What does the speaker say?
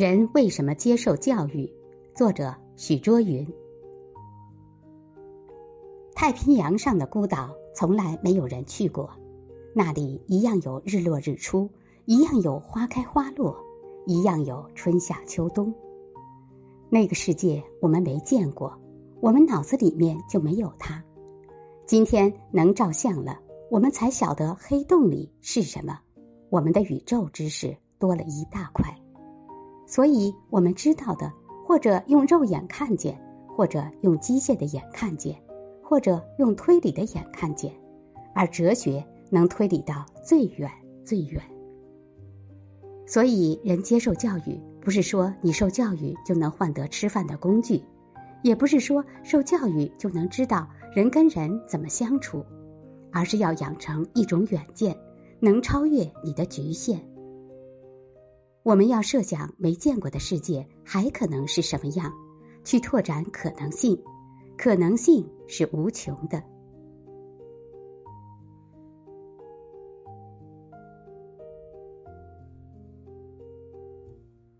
人为什么接受教育？作者许卓云。太平洋上的孤岛从来没有人去过，那里一样有日落日出，一样有花开花落，一样有春夏秋冬。那个世界我们没见过，我们脑子里面就没有它。今天能照相了，我们才晓得黑洞里是什么，我们的宇宙知识多了一大块。所以，我们知道的，或者用肉眼看见，或者用机械的眼看见，或者用推理的眼看见，而哲学能推理到最远最远。所以，人接受教育，不是说你受教育就能换得吃饭的工具，也不是说受教育就能知道人跟人怎么相处，而是要养成一种远见，能超越你的局限。我们要设想没见过的世界还可能是什么样，去拓展可能性，可能性是无穷的。